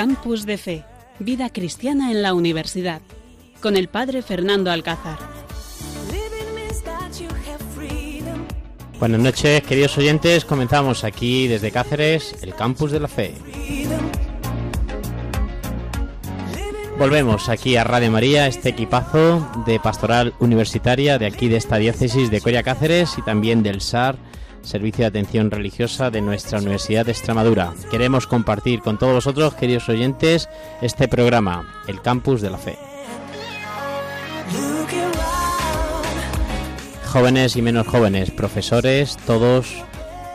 Campus de Fe, Vida Cristiana en la Universidad, con el Padre Fernando Alcázar. Buenas noches, queridos oyentes. Comenzamos aquí desde Cáceres, el Campus de la Fe. Volvemos aquí a Radio María, este equipazo de pastoral universitaria de aquí de esta diócesis de Coria Cáceres y también del SAR, Servicio de Atención Religiosa de nuestra Universidad de Extremadura. Queremos compartir con todos vosotros, queridos oyentes, este programa, el Campus de la Fe. Jóvenes y menos jóvenes, profesores, todos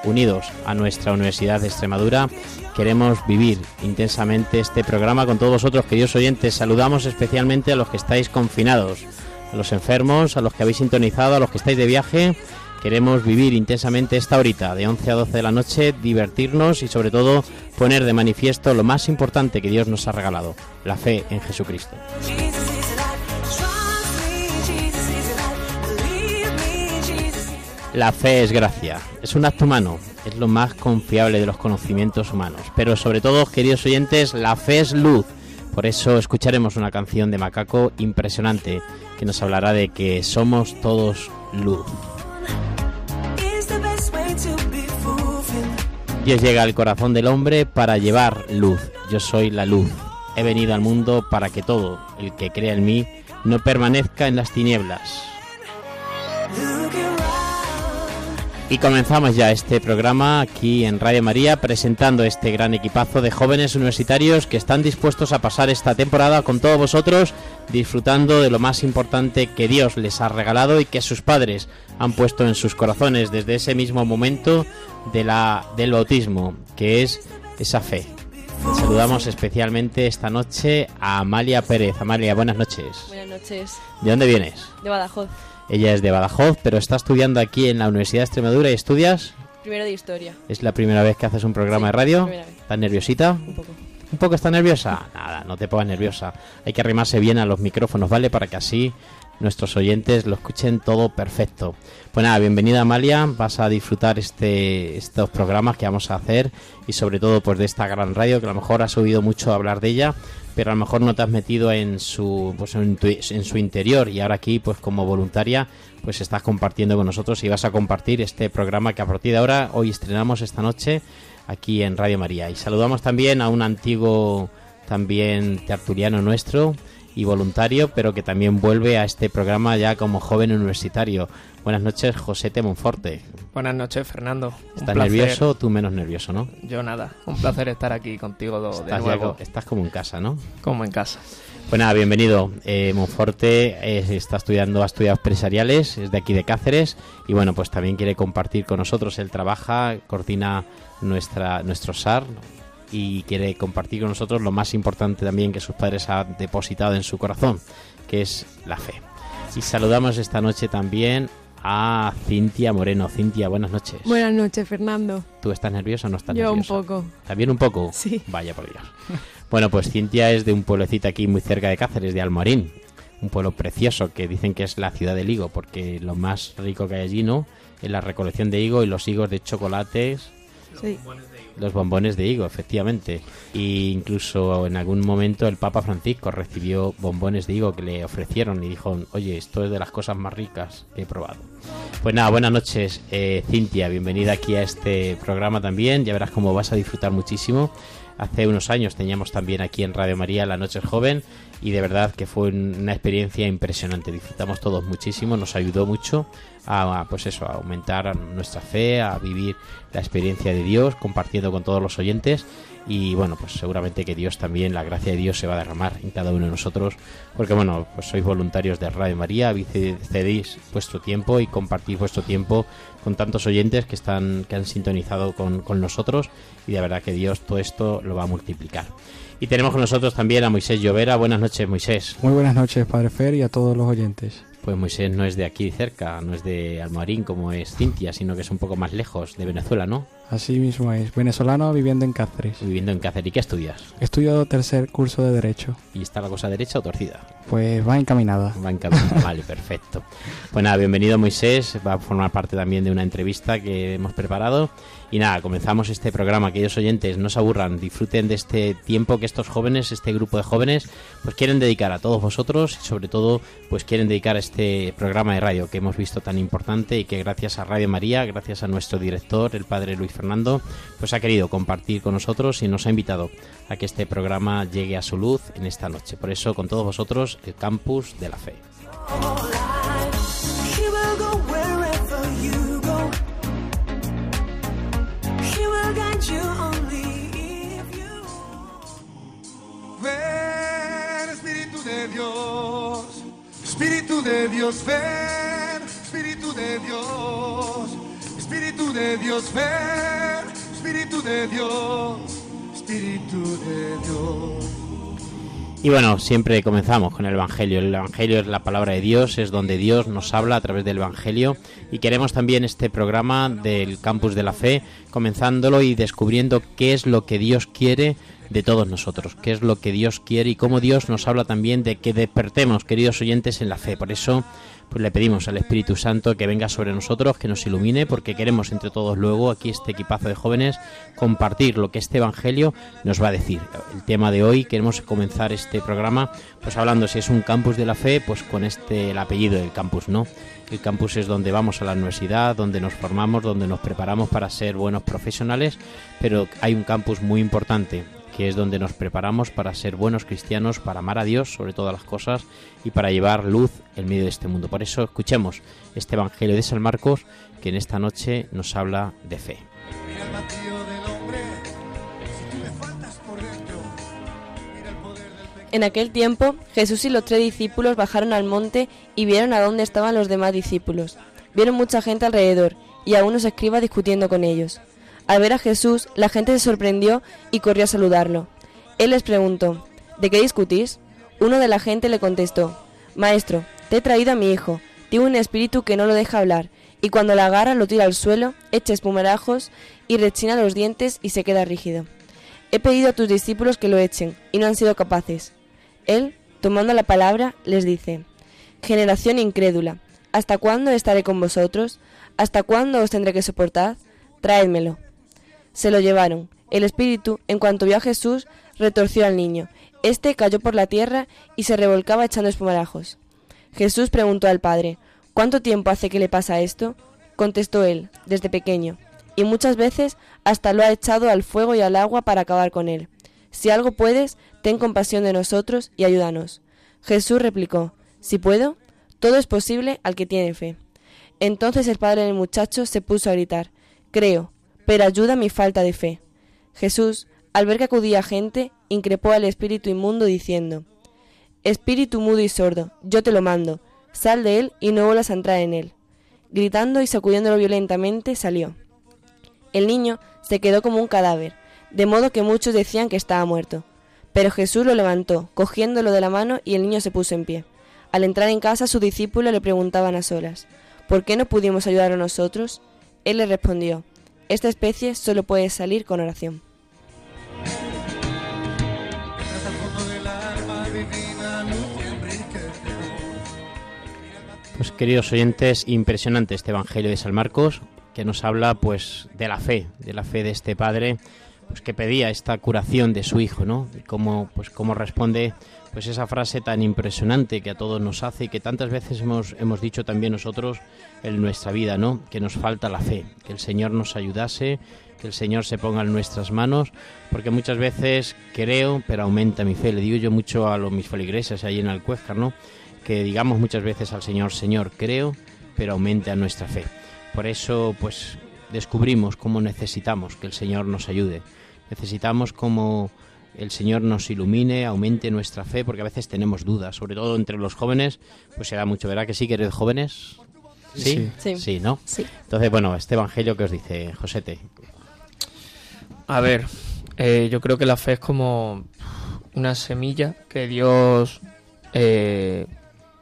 unidos a nuestra Universidad de Extremadura queremos vivir intensamente este programa con todos vosotros, queridos oyentes. Saludamos especialmente a los que estáis confinados, a los enfermos, a los que habéis sintonizado, a los que estáis de viaje. Queremos vivir intensamente esta horita de 11 a 12 de la noche, divertirnos y sobre todo poner de manifiesto lo más importante que Dios nos ha regalado, la fe en Jesucristo. La fe es gracia, es un acto humano, es lo más confiable de los conocimientos humanos. Pero sobre todo, queridos oyentes, la fe es luz. Por eso escucharemos una canción de Macaco impresionante que nos hablará de que somos todos luz. Dios llega al corazón del hombre para llevar luz. Yo soy la luz. He venido al mundo para que todo el que crea en mí no permanezca en las tinieblas. Y comenzamos ya este programa aquí en Radio María presentando este gran equipazo de jóvenes universitarios que están dispuestos a pasar esta temporada con todos vosotros disfrutando de lo más importante que Dios les ha regalado y que sus padres han puesto en sus corazones desde ese mismo momento de la, del bautismo, que es esa fe. Saludamos especialmente esta noche a Amalia Pérez. Amalia, buenas noches. Buenas noches. ¿De dónde vienes? De Badajoz. Ella es de Badajoz, pero está estudiando aquí en la Universidad de Extremadura y estudias. Primero de historia. ¿Es la primera vez que haces un programa Sí, de radio? primera vez. ¿Estás nerviosita? Un poco. ¿Un poco está nerviosa? Nada, no te pongas nerviosa. Hay que arrimarse bien a los micrófonos, ¿vale? Para que así nuestros oyentes lo escuchen todo perfecto. Pues nada, bienvenida Amalia, vas a disfrutar este, estos programas que vamos a hacer y sobre todo pues de esta gran radio que a lo mejor has oído mucho hablar de ella, pero a lo mejor no te has metido en su, pues en, tu- en su interior y ahora aquí pues como voluntaria pues estás compartiendo con nosotros y vas a compartir este programa que a partir de ahora hoy estrenamos esta noche aquí en Radio María. Y saludamos también a un antiguo también tertuliano nuestro y voluntario, pero que también vuelve a este programa ya como joven universitario. Buenas noches, José T. Monforte. Buenas noches, Fernando. Un ¿Estás placer. nervioso? Tú menos nervioso, ¿no? Yo nada. Un placer estar aquí contigo de Estás, ya nuevo, co- estás como en casa, ¿no? como en casa. Pues nada, bienvenido. Eh, Monforte eh, está estudiando, ha estudiado empresariales, es de aquí de Cáceres y bueno, pues también quiere compartir con nosotros. Él trabaja, coordina nuestra, nuestro SAR y quiere compartir con nosotros lo más importante también que sus padres han depositado en su corazón, que es la fe. Y saludamos esta noche también a Cintia Moreno. Cintia, buenas noches. Buenas noches, Fernando. ¿Tú estás nerviosa o no estás Yo un nerviosa? poco. ¿También un poco? Sí. Vaya por Dios. Bueno, pues Cintia es de un pueblecito aquí muy cerca de Cáceres, de Almorín. Un pueblo precioso que dicen que es la ciudad del higo, porque lo más rico que hay allí, ¿no? Es la recolección de higo y los higos de chocolates, Sí. los bombones de higo, efectivamente. Y incluso en algún momento el Papa Francisco recibió bombones de higo que le ofrecieron y dijo, oye, esto es de las cosas más ricas que he probado. Pues nada, buenas noches, eh, Cintia, bienvenida aquí a este programa también. Ya verás cómo vas a disfrutar muchísimo. Hace unos años teníamos también aquí en Radio María La Noche Joven y de verdad que fue un- una experiencia impresionante. Disfrutamos todos muchísimo, nos ayudó mucho a, pues eso, a aumentar nuestra fe, a vivir la experiencia de Dios, compartiendo con todos los oyentes y bueno, pues seguramente que Dios también, la gracia de Dios se va a derramar en cada uno de nosotros, porque bueno, pues sois voluntarios de Radio María, cedéis vuestro tiempo y compartís vuestro tiempo con tantos oyentes que están que han sintonizado con, con nosotros y de verdad que Dios todo esto lo va a multiplicar. Y tenemos con nosotros también a Moisés Llovera. Buenas noches, Moisés. Muy buenas noches, Padre Fer, y a todos los oyentes. Pues Moisés no es de aquí cerca, no es de Almorín como es Cintia, sino que es un poco más lejos, de Venezuela, ¿no? Así mismo es. Venezolano viviendo en Cáceres. Viviendo en Cáceres. ¿Y qué estudias? Estudio tercer curso de Derecho. ¿Y está la cosa derecha o torcida? Pues va encaminada. Va encaminada, vale, perfecto. Pues nada, bienvenido Moisés. Va a formar parte también de una entrevista que hemos preparado. Y nada, comenzamos este programa. Aquellos oyentes no se aburran, disfruten de este tiempo que estos jóvenes, este grupo de jóvenes, pues quieren dedicar a todos vosotros y sobre todo, pues quieren dedicar a este programa de radio que hemos visto tan importante y que gracias a Radio María, gracias a nuestro director, el padre Luis Fernando, pues ha querido compartir con nosotros y nos ha invitado a que este programa llegue a su luz en esta noche. Por eso, con todos vosotros, el campus de la fe. De Dios, Espíritu de Dios, Espíritu de Dios, Espíritu de Dios, Espíritu de Dios. Y bueno, siempre comenzamos con el Evangelio. El Evangelio es la palabra de Dios, es donde Dios nos habla a través del Evangelio. Y queremos también este programa del Campus de la Fe, comenzándolo y descubriendo qué es lo que Dios quiere de todos nosotros, qué es lo que Dios quiere y cómo Dios nos habla también de que despertemos, queridos oyentes, en la fe. Por eso pues le pedimos al Espíritu Santo que venga sobre nosotros, que nos ilumine, porque queremos entre todos luego, aquí este equipazo de jóvenes, compartir lo que este Evangelio nos va a decir. El tema de hoy, queremos comenzar este programa, pues hablando si es un campus de la fe, pues con este, el apellido del campus, ¿no? El campus es donde vamos a la universidad, donde nos formamos, donde nos preparamos para ser buenos profesionales, pero hay un campus muy importante que es donde nos preparamos para ser buenos cristianos, para amar a Dios sobre todas las cosas y para llevar luz en medio de este mundo. Por eso escuchemos este Evangelio de San Marcos que en esta noche nos habla de fe. En aquel tiempo Jesús y los tres discípulos bajaron al monte y vieron a dónde estaban los demás discípulos. Vieron mucha gente alrededor y a unos escribas discutiendo con ellos. Al ver a Jesús, la gente se sorprendió y corrió a saludarlo. Él les preguntó, ¿de qué discutís? Uno de la gente le contestó, Maestro, te he traído a mi hijo, tiene un espíritu que no lo deja hablar, y cuando la agarra lo tira al suelo, echa espumarajos y rechina los dientes y se queda rígido. He pedido a tus discípulos que lo echen, y no han sido capaces. Él, tomando la palabra, les dice, Generación incrédula, ¿hasta cuándo estaré con vosotros? ¿Hasta cuándo os tendré que soportar? Traédmelo. Se lo llevaron. El espíritu, en cuanto vio a Jesús, retorció al niño. Este cayó por la tierra y se revolcaba echando espumarajos. Jesús preguntó al padre, ¿Cuánto tiempo hace que le pasa esto? Contestó él, desde pequeño, y muchas veces hasta lo ha echado al fuego y al agua para acabar con él. Si algo puedes, ten compasión de nosotros y ayúdanos. Jesús replicó, Si puedo, todo es posible al que tiene fe. Entonces el padre del muchacho se puso a gritar, Creo, pero ayuda mi falta de fe. Jesús, al ver que acudía gente, increpó al espíritu inmundo diciendo, Espíritu mudo y sordo, yo te lo mando, sal de él y no vuelvas a entrar en él. Gritando y sacudiéndolo violentamente, salió. El niño se quedó como un cadáver, de modo que muchos decían que estaba muerto. Pero Jesús lo levantó, cogiéndolo de la mano, y el niño se puso en pie. Al entrar en casa, sus discípulos le preguntaban a solas, ¿por qué no pudimos ayudar a nosotros? Él le respondió, esta especie solo puede salir con oración. Pues queridos oyentes, impresionante este Evangelio de San Marcos, que nos habla pues de la fe, de la fe de este padre, pues que pedía esta curación de su hijo, ¿no? Y cómo pues cómo responde pues esa frase tan impresionante que a todos nos hace y que tantas veces hemos, hemos dicho también nosotros en nuestra vida, ¿no? Que nos falta la fe, que el Señor nos ayudase, que el Señor se ponga en nuestras manos, porque muchas veces creo, pero aumenta mi fe. Le digo yo mucho a los mis feligreses ahí en Alcuéscar, ¿no? Que digamos muchas veces al Señor, Señor, creo, pero aumenta nuestra fe. Por eso, pues, descubrimos cómo necesitamos que el Señor nos ayude. Necesitamos como el Señor nos ilumine, aumente nuestra fe, porque a veces tenemos dudas, sobre todo entre los jóvenes, pues se da mucho, ¿verdad que sí, que eres jóvenes? ¿Sí? Sí. Sí, ¿no? Sí. Entonces, bueno, este evangelio que os dice, Josete. A ver, eh, yo creo que la fe es como una semilla que Dios eh,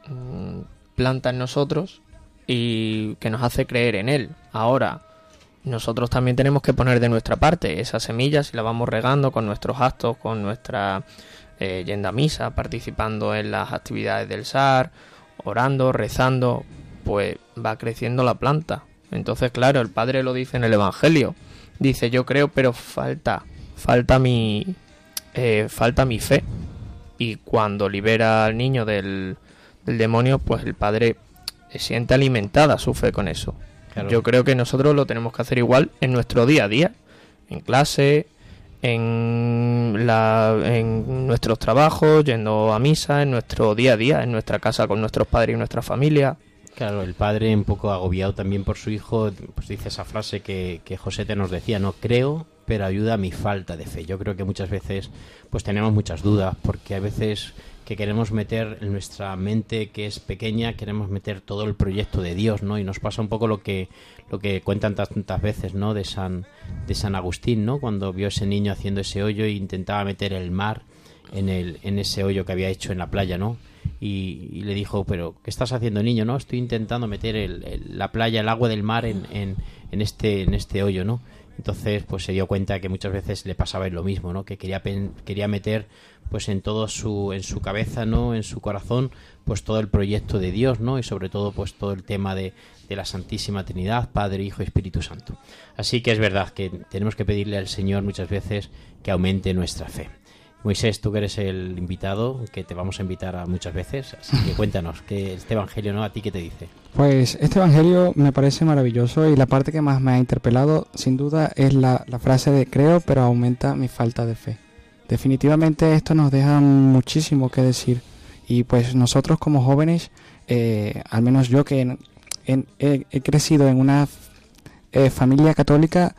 mm, planta en nosotros y que nos hace creer en Él. Ahora, nosotros también tenemos que poner de nuestra parte esas semillas y la vamos regando con nuestros actos, con nuestra eh, misa, participando en las actividades del SAR, orando, rezando, pues va creciendo la planta. Entonces, claro, el Padre lo dice en el Evangelio. Dice, yo creo, pero falta, falta mi, eh, falta mi fe. Y cuando libera al niño del, del demonio, pues el Padre siente alimentada su fe con eso. Claro. Yo creo que nosotros lo tenemos que hacer igual en nuestro día a día, en clase, en, la, en nuestros trabajos, yendo a misa, en nuestro día a día, en nuestra casa con nuestros padres y nuestra familia. Claro, el padre, un poco agobiado también por su hijo, pues dice esa frase que, que José te nos decía, no creo, pero ayuda a mi falta de fe. Yo creo que muchas veces pues tenemos muchas dudas, porque a veces que queremos meter en nuestra mente que es pequeña, queremos meter todo el proyecto de Dios, ¿no? Y nos pasa un poco lo que lo que cuentan tantas veces, ¿no? De San de San Agustín, ¿no? Cuando vio ese niño haciendo ese hoyo e intentaba meter el mar en el en ese hoyo que había hecho en la playa, ¿no? Y, y le dijo, pero ¿qué estás haciendo, niño? No, estoy intentando meter el, el- la playa, el agua del mar en, en, en este en este hoyo, ¿no? Entonces, pues se dio cuenta que muchas veces le pasaba lo mismo, ¿no? Que quería quería meter pues en todo su en su cabeza, ¿no? En su corazón, pues todo el proyecto de Dios, ¿no? Y sobre todo pues todo el tema de, de la Santísima Trinidad, Padre, Hijo y Espíritu Santo. Así que es verdad que tenemos que pedirle al Señor muchas veces que aumente nuestra fe. Moisés, tú que eres el invitado, que te vamos a invitar a muchas veces, así que cuéntanos, que este evangelio, ¿no? ¿A ti qué te dice? Pues este evangelio me parece maravilloso y la parte que más me ha interpelado, sin duda, es la, frase de creo, pero aumenta mi falta de fe. Definitivamente esto nos deja muchísimo que decir y pues nosotros como jóvenes, eh, al menos yo que en- he crecido en una eh, familia católica,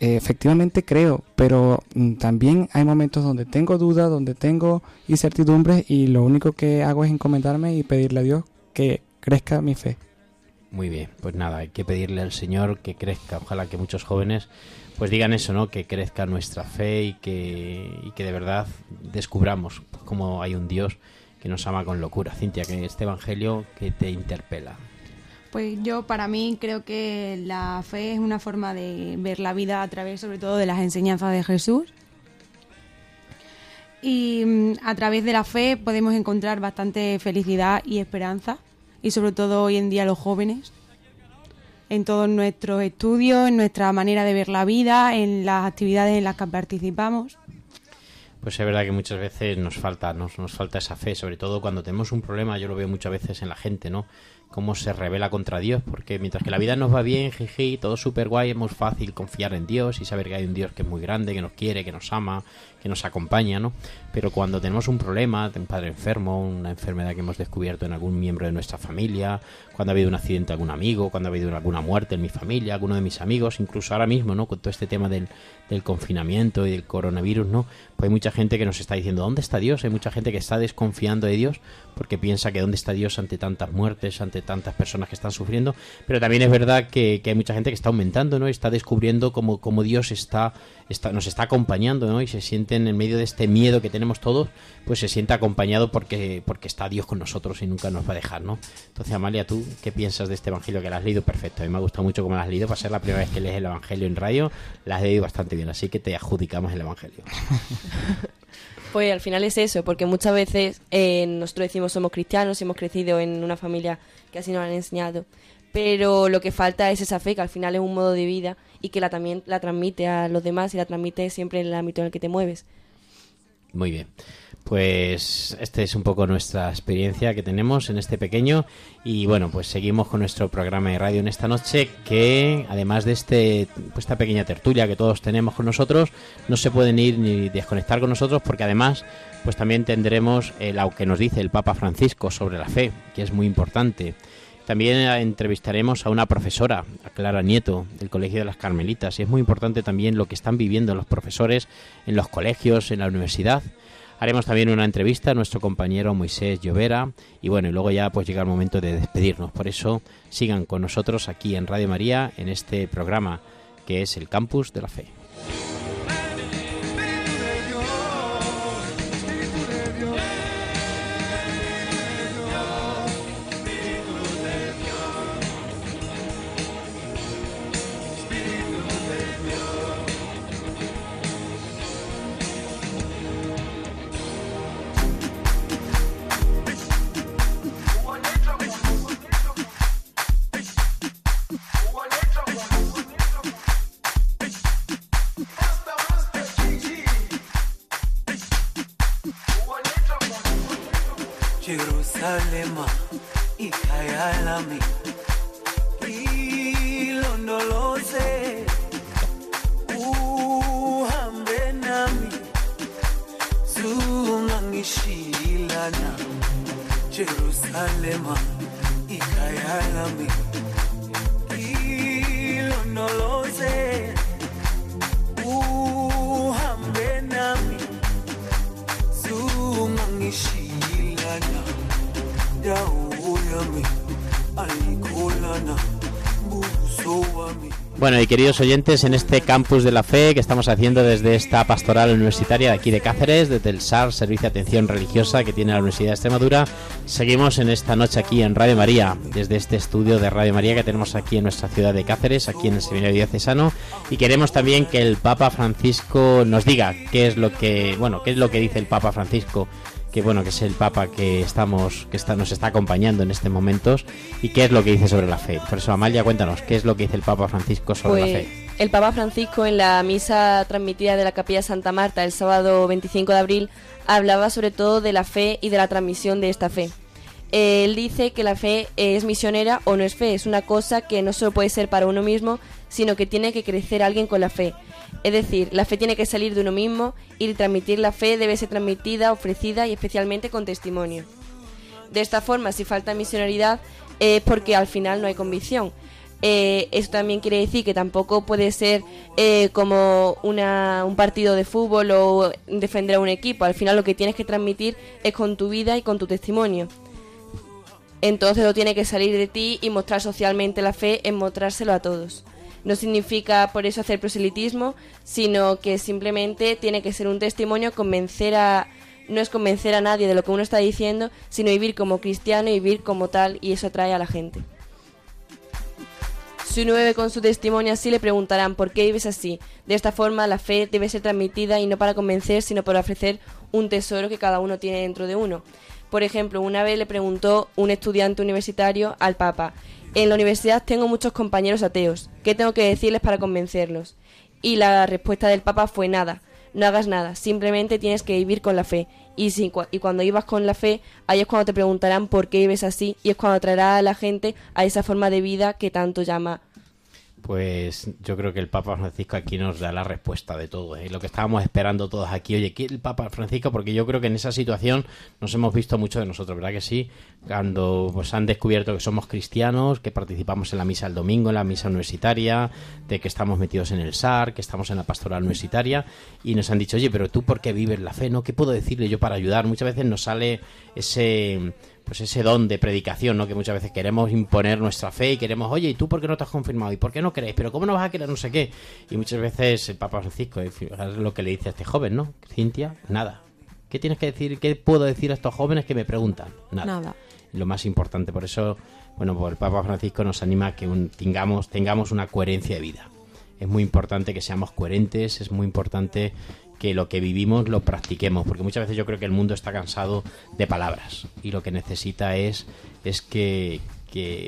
efectivamente creo, pero mm, también hay momentos donde tengo dudas, donde tengo incertidumbres y lo único que hago es encomendarme y pedirle a Dios que crezca mi fe. Muy bien, pues nada, hay que pedirle al Señor que crezca. Ojalá que muchos jóvenes pues digan eso, ¿no? Que crezca nuestra fe y que, y que de verdad descubramos cómo hay un Dios que nos ama con locura. Cintia, que este evangelio que te interpela. Pues yo para mí creo que la fe es una forma de ver la vida a través sobre todo de las enseñanzas de Jesús. Y mm, a través de la fe podemos encontrar bastante felicidad y esperanza. Y sobre todo hoy en día los jóvenes. En todos nuestros estudios, en nuestra manera de ver la vida, en las actividades en las que participamos. Pues es verdad que muchas veces nos falta, nos, nos falta esa fe, sobre todo cuando tenemos un problema, yo lo veo muchas veces en la gente, ¿no? Cómo se revela contra Dios, porque mientras que la vida nos va bien, jiji, todo súper guay, es muy fácil confiar en Dios y saber que hay un Dios que es muy grande, que nos quiere, que nos ama, que nos acompaña, ¿no? Pero cuando tenemos un problema, un padre enfermo, una enfermedad que hemos descubierto en algún miembro de nuestra familia, cuando ha habido un accidente algún amigo, cuando ha habido alguna muerte en mi familia, alguno de mis amigos, incluso ahora mismo, ¿no? Con todo este tema del, confinamiento y del coronavirus, ¿no? Pues hay mucha gente que nos está diciendo, ¿dónde está Dios? Hay mucha gente que está desconfiando de Dios porque piensa que dónde está Dios ante tantas muertes, ante tantas personas que están sufriendo. Pero también es verdad que, hay mucha gente que está aumentando, ¿no? Está descubriendo cómo, Dios nos está acompañando, ¿no? Y se en medio de este miedo que tenemos todos, pues se siente acompañado porque, porque está Dios con nosotros y nunca nos va a dejar, ¿no? Entonces, Amalia, ¿tú qué piensas de este Evangelio que lo has leído? Perfecto, a mí me ha gustado mucho cómo lo has leído, para ser la primera vez que lees el Evangelio en radio, la has leído bastante bien, así que te adjudicamos el Evangelio. Pues al final es eso, porque muchas veces eh, nosotros decimos somos cristianos, hemos crecido en una familia que así nos han enseñado, pero lo que falta es esa fe, que al final es un modo de vida y que la también la transmite a los demás y la transmite siempre en el ámbito en el que te mueves. Muy bien. Pues esta es un poco nuestra experiencia que tenemos en este pequeño y bueno, pues seguimos con nuestro programa de radio en esta noche que además de este pues esta pequeña tertulia que todos tenemos con nosotros, no se pueden ir ni desconectar con nosotros porque además pues también tendremos el que nos dice el Papa Francisco sobre la fe, que es muy importante. También eh, entrevistaremos a una profesora, a Clara Nieto, del Colegio de las Carmelitas, y es muy importante también lo que están viviendo los profesores en los colegios, en la universidad. Haremos también una entrevista a nuestro compañero Moisés Llovera y bueno, y luego ya pues llega el momento de despedirnos. Por eso sigan con nosotros aquí en Radio María en este programa que es el Campus de la Fe. Queridos oyentes, en este campus de la fe que estamos haciendo desde esta pastoral universitaria de aquí de Cáceres, desde el SAR, Servicio de Atención Religiosa que tiene la Universidad de Extremadura, seguimos en esta noche aquí en Radio María, desde este estudio de Radio María que tenemos aquí en nuestra ciudad de Cáceres, aquí en el Seminario Diocesano, y queremos también que el Papa Francisco nos diga qué es lo que, bueno, qué es lo que dice el Papa Francisco que bueno que es el Papa que estamos que está, nos está acompañando en estos momentos y qué es lo que dice sobre la fe. Por eso Amalia, cuéntanos qué es lo que dice el Papa Francisco sobre Pues la fe. el Papa Francisco en la misa transmitida de la Capilla Santa Marta el sábado 25 de abril hablaba sobre todo de la fe y de la transmisión de esta fe. Él dice que la fe es misionera o no es fe, es una cosa que no solo puede ser para uno mismo, sino que tiene que crecer alguien con la fe. Es decir, la fe tiene que salir de uno mismo y transmitir la fe debe ser transmitida, ofrecida y especialmente con testimonio. De esta forma, si falta misionaridad es porque al final no hay convicción. Eh, esto también quiere decir que tampoco puede ser eh, como una, un partido de fútbol o defender a un equipo. Al final lo que tienes que transmitir es con tu vida y con tu testimonio. Entonces lo tiene que salir de ti y mostrar socialmente la fe en mostrárselo a todos. No significa por eso hacer proselitismo, sino que simplemente tiene que ser un testimonio, convencer a, no es convencer a nadie de lo que uno está diciendo, sino vivir como cristiano y vivir como tal, y eso atrae a la gente. Si uno bebe con su testimonio así, le preguntarán por qué vives así. De esta forma, la fe debe ser transmitida y no para convencer, sino para ofrecer un tesoro que cada uno tiene dentro de uno. Por ejemplo, una vez le preguntó un estudiante universitario al Papa, en la universidad tengo muchos compañeros ateos, ¿qué tengo que decirles para convencerlos? Y la respuesta del Papa fue nada, no hagas nada, simplemente tienes que vivir con la fe. Y, si, y cuando vivas con la fe, ahí es cuando te preguntarán por qué vives así y es cuando traerá a la gente a esa forma de vida que tanto llama Pues yo creo que el Papa Francisco aquí nos da la respuesta de todo, ¿eh? lo que estábamos esperando todos aquí. Oye, ¿qué el Papa Francisco? Porque yo creo que en esa situación nos hemos visto mucho de nosotros, ¿verdad que sí? Cuando pues han descubierto que somos cristianos, que participamos en la misa el domingo, en la misa universitaria, de que estamos metidos en el SAR, que estamos en la pastoral universitaria, y nos han dicho, oye, pero tú por qué vives la fe, ¿no? ¿Qué puedo decirle yo para ayudar? Muchas veces nos sale ese pues ese don de predicación, ¿no? Que muchas veces queremos imponer nuestra fe y queremos, oye, ¿y tú por qué no te has confirmado? ¿Y por qué no crees? ¿Pero cómo no vas a querer no sé qué? Y muchas veces el Papa Francisco, fijaos lo que le dice a este joven, ¿no? Cintia, nada. ¿Qué tienes que decir? ¿Qué puedo decir a estos jóvenes que me preguntan? Nada. Nada. Lo más importante, por eso, bueno, pues el Papa Francisco nos anima a que un- tengamos, tengamos una coherencia de vida. Es muy importante que seamos coherentes, es muy importante que lo que vivimos lo practiquemos, porque muchas veces yo creo que el mundo está cansado de palabras y lo que necesita es, es que,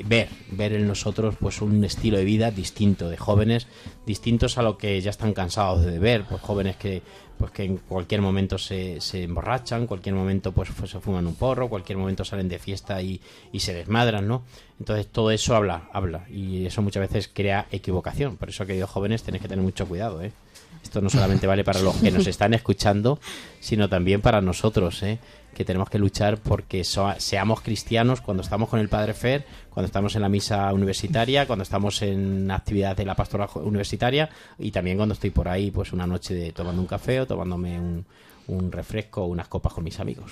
ver, ver en nosotros pues un estilo de vida distinto, de jóvenes distintos a lo que ya están cansados de ver, pues jóvenes que pues que en cualquier momento se, se emborrachan, cualquier momento pues, pues, se fuman un porro, cualquier momento salen de fiesta y, y se desmadran, ¿no? Entonces todo eso habla, habla y eso muchas veces crea equivocación. Por eso, queridos jóvenes, tenéis que tener mucho cuidado, ¿eh? Esto no solamente vale para los que nos están escuchando, sino también para nosotros, ¿eh? que tenemos que luchar porque so- seamos cristianos cuando estamos con el Padre Fer, cuando estamos en la misa universitaria, cuando estamos en actividades de la pastoral jo- universitaria y también cuando estoy por ahí pues una noche de tomando un café o tomándome un, un refresco o unas copas con mis amigos.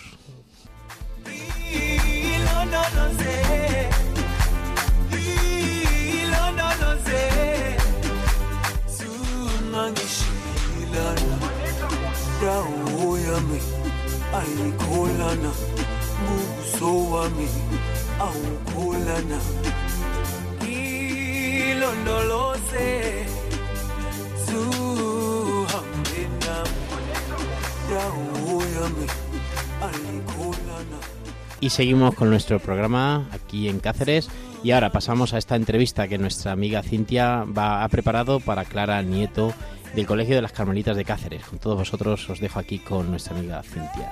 Y seguimos con nuestro programa aquí en Cáceres. Y ahora pasamos a esta entrevista que nuestra amiga Cintia va, ha preparado para Clara Nieto del Colegio de las Carmelitas de Cáceres. Con todos vosotros os dejo aquí con nuestra amiga Cintia.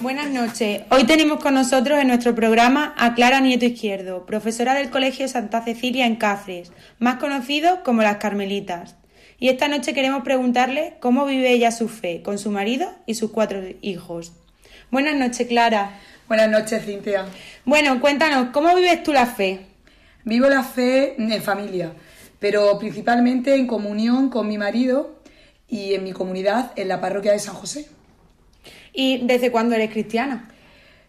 Buenas noches. Hoy tenemos con nosotros en nuestro programa a Clara Nieto Izquierdo, profesora del Colegio Santa Cecilia en Cáceres, más conocido como las Carmelitas. Y esta noche queremos preguntarle cómo vive ella su fe con su marido y sus cuatro hijos. Buenas noches, Clara. Buenas noches, Cintia. Bueno, cuéntanos, ¿cómo vives tú la fe? Vivo la fe en familia, pero principalmente en comunión con mi marido y en mi comunidad en la parroquia de San José. ¿Y desde cuándo eres cristiana?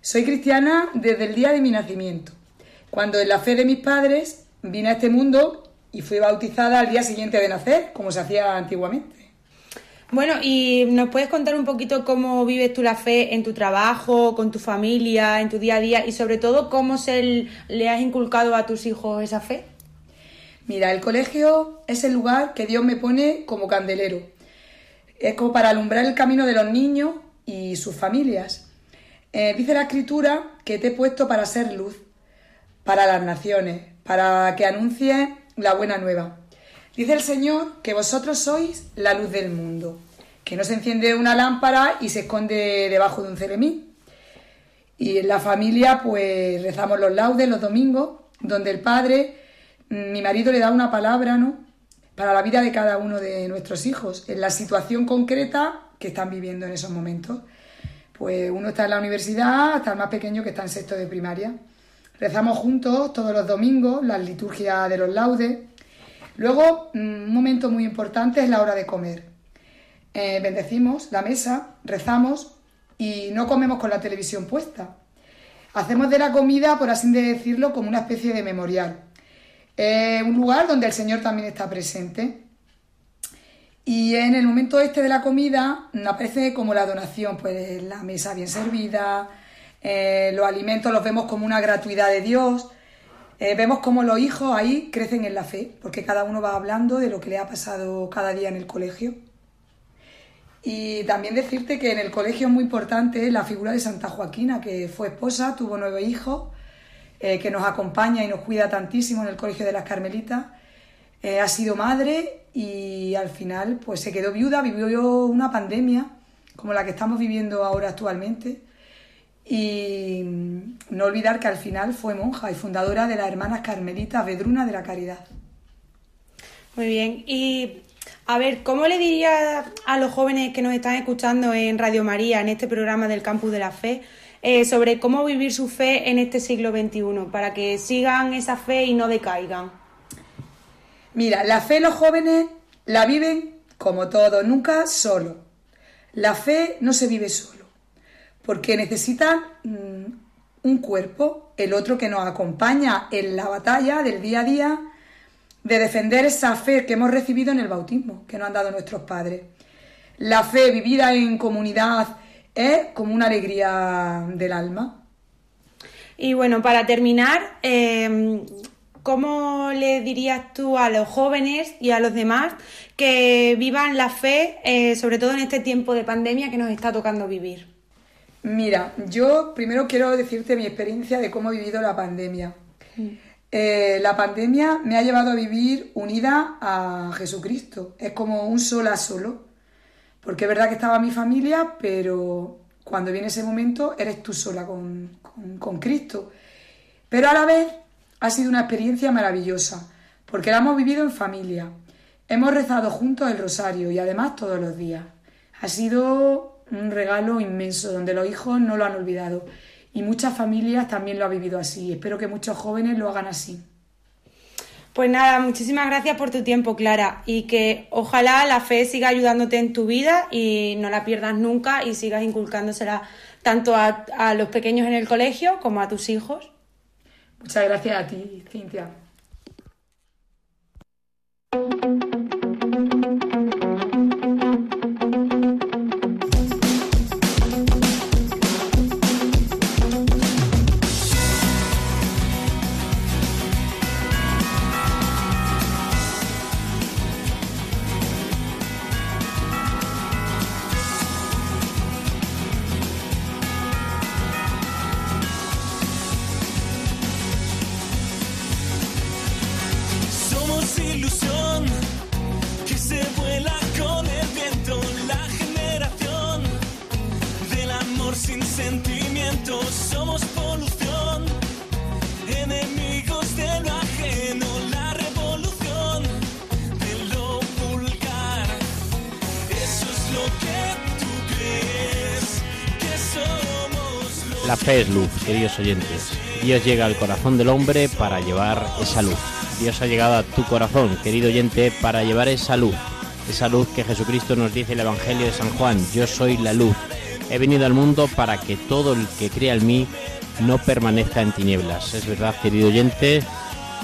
Soy cristiana desde el día de mi nacimiento, cuando en la fe de mis padres vine a este mundo y fui bautizada al día siguiente de nacer, como se hacía antiguamente. Bueno, ¿y nos puedes contar un poquito cómo vives tú la fe en tu trabajo, con tu familia, en tu día a día y sobre todo cómo se le has inculcado a tus hijos esa fe? Mira, el colegio es el lugar que Dios me pone como candelero. Es como para alumbrar el camino de los niños y sus familias. Eh, dice la escritura que te he puesto para ser luz para las naciones, para que anuncies la buena nueva. Dice el Señor que vosotros sois la luz del mundo, que no se enciende una lámpara y se esconde debajo de un ceremí. Y en la familia pues rezamos los laudes los domingos, donde el Padre, mi marido le da una palabra, ¿no? Para la vida de cada uno de nuestros hijos, en la situación concreta que están viviendo en esos momentos. Pues uno está en la universidad, hasta el más pequeño que está en sexto de primaria. Rezamos juntos todos los domingos las liturgias de los laudes. Luego, mm, un momento muy importante es la hora de comer. Eh, bendecimos la mesa, rezamos y no comemos con la televisión puesta. Hacemos de la comida, por así decirlo, como una especie de memorial. Eh, un lugar donde el Señor también está presente. Y en el momento este de la comida aparece como la donación, pues la mesa bien servida, eh, los alimentos los vemos como una gratuidad de Dios, eh, vemos como los hijos ahí crecen en la fe, porque cada uno va hablando de lo que le ha pasado cada día en el colegio. Y también decirte que en el colegio es muy importante la figura de Santa Joaquina, que fue esposa, tuvo nueve hijos, eh, que nos acompaña y nos cuida tantísimo en el colegio de las Carmelitas. Eh, ha sido madre y al final pues se quedó viuda, vivió una pandemia como la que estamos viviendo ahora actualmente. Y no olvidar que al final fue monja y fundadora de las Hermanas Carmelitas Vedruna de la Caridad. Muy bien. Y a ver, ¿cómo le diría a los jóvenes que nos están escuchando en Radio María, en este programa del Campus de la Fe, eh, sobre cómo vivir su fe en este siglo XXI, para que sigan esa fe y no decaigan? Mira, la fe los jóvenes la viven como todo, nunca solo. La fe no se vive solo, porque necesitan mm, un cuerpo, el otro que nos acompaña en la batalla del día a día de defender esa fe que hemos recibido en el bautismo, que nos han dado nuestros padres. La fe vivida en comunidad es como una alegría del alma. Y bueno, para terminar, eh, ¿cómo le dirías tú a los jóvenes y a los demás que vivan la fe, eh, sobre todo en este tiempo de pandemia que nos está tocando vivir? Mira, yo primero quiero decirte mi experiencia de cómo he vivido la pandemia. Eh, la pandemia me ha llevado a vivir unida a Jesucristo. Es como un sol a solo. Porque es verdad que estaba mi familia, pero cuando viene ese momento eres tú sola con, con- con Cristo. Pero a la vez ha sido una experiencia maravillosa, porque la hemos vivido en familia. Hemos rezado juntos el rosario y además todos los días. Ha sido un regalo inmenso donde los hijos no lo han olvidado y muchas familias también lo han vivido así. Espero que muchos jóvenes lo hagan así. Pues nada, muchísimas gracias por tu tiempo, Clara, y que ojalá la fe siga ayudándote en tu vida y no la pierdas nunca y sigas inculcándosela tanto a, a los pequeños en el colegio como a tus hijos. Muchas gracias a ti, Cintia. Es luz, queridos oyentes. Dios llega al corazón del hombre para llevar esa luz. Dios ha llegado a tu corazón, querido oyente, para llevar esa luz. Esa luz que Jesucristo nos dice en el Evangelio de San Juan, yo soy la luz. He venido al mundo para que todo el que crea en mí no permanezca en tinieblas. Es verdad, querido oyente,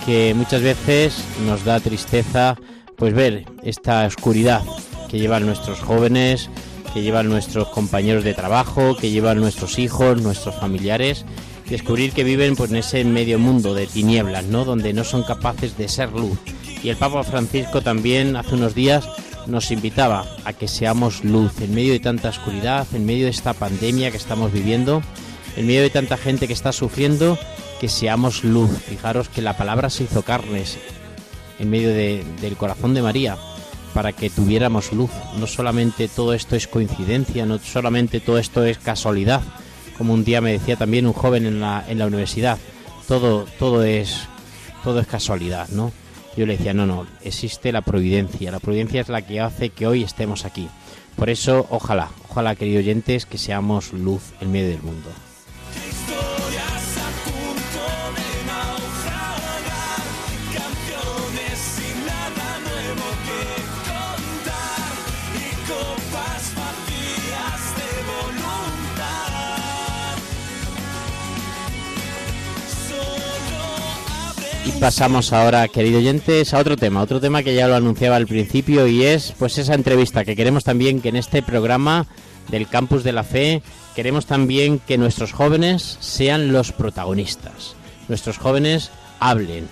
que muchas veces nos da tristeza pues ver esta oscuridad que llevan nuestros jóvenes, que llevan nuestros compañeros de trabajo, que llevan nuestros hijos, nuestros familiares, descubrir que viven pues en ese medio mundo de tinieblas, ¿no? Donde no son capaces de ser luz. Y el Papa Francisco también hace unos días nos invitaba a que seamos luz en medio de tanta oscuridad, en medio de esta pandemia que estamos viviendo, en medio de tanta gente que está sufriendo, que seamos luz. Fijaros que la palabra se hizo carnes en medio de- del corazón de María para que tuviéramos luz. No solamente todo esto es coincidencia, no solamente todo esto es casualidad, como un día me decía también un joven en la, en la universidad, todo, todo es todo es casualidad, ¿no? Yo le decía, no, no, existe la providencia, la providencia es la que hace que hoy estemos aquí. Por eso, ojalá, ojalá, queridos oyentes, que seamos luz en medio del mundo. Pasamos ahora, queridos oyentes, a otro tema, otro tema que ya lo anunciaba al principio y es pues esa entrevista que queremos también que en este programa del Campus de la Fe queremos también que nuestros jóvenes sean los protagonistas. Nuestros jóvenes hablen.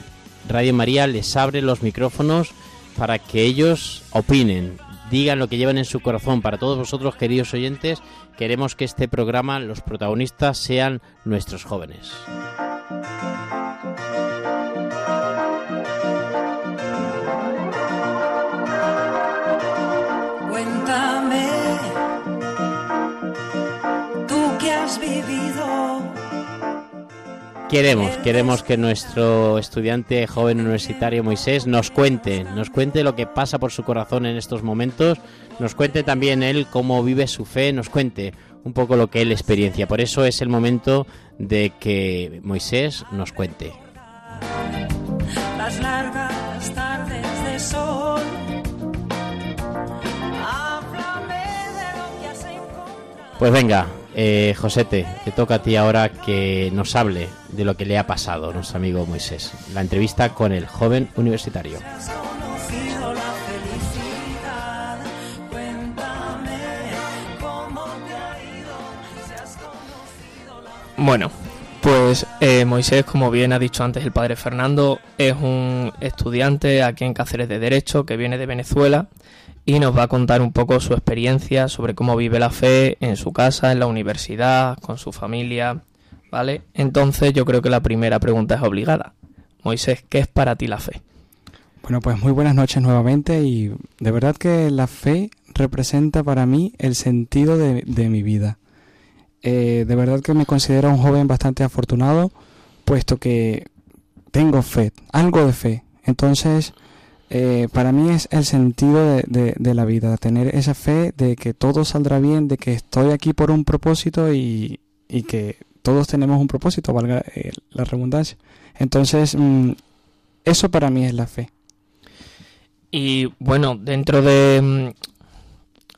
Radio María les abre los micrófonos para que ellos opinen, digan lo que llevan en su corazón. Para todos vosotros, queridos oyentes, queremos que este programa, los protagonistas, sean nuestros jóvenes. Queremos, queremos que nuestro estudiante joven universitario Moisés nos cuente, nos cuente lo que pasa por su corazón en estos momentos, nos cuente también él cómo vive su fe, nos cuente un poco lo que él experiencia. Por eso es el momento de que Moisés nos cuente. las largas tardes de sol. Pues venga, eh, Josete, te toca a ti ahora que nos hable de lo que le ha pasado a nuestro amigo Moisés. La entrevista con el joven universitario. Bueno, pues eh, Moisés, como bien ha dicho antes el padre Fernando, es un estudiante aquí en Cáceres de Derecho que viene de Venezuela y nos va a contar un poco su experiencia sobre cómo vive la fe en su casa, en la universidad, con su familia, ¿vale? Entonces yo creo que la primera pregunta es obligada. Moisés, ¿qué es para ti la fe? Bueno, pues muy buenas noches nuevamente y de verdad que la fe representa para mí el sentido de, de mi vida. Eh, de verdad que me considero un joven bastante afortunado, puesto que tengo fe, algo de fe. Entonces, eh, para mí es el sentido de, de- la vida, tener esa fe de que todo saldrá bien, de que estoy aquí por un propósito y, y que todos tenemos un propósito, valga eh, la redundancia. Entonces, mm, eso para mí es la fe. Y bueno, dentro de... mm,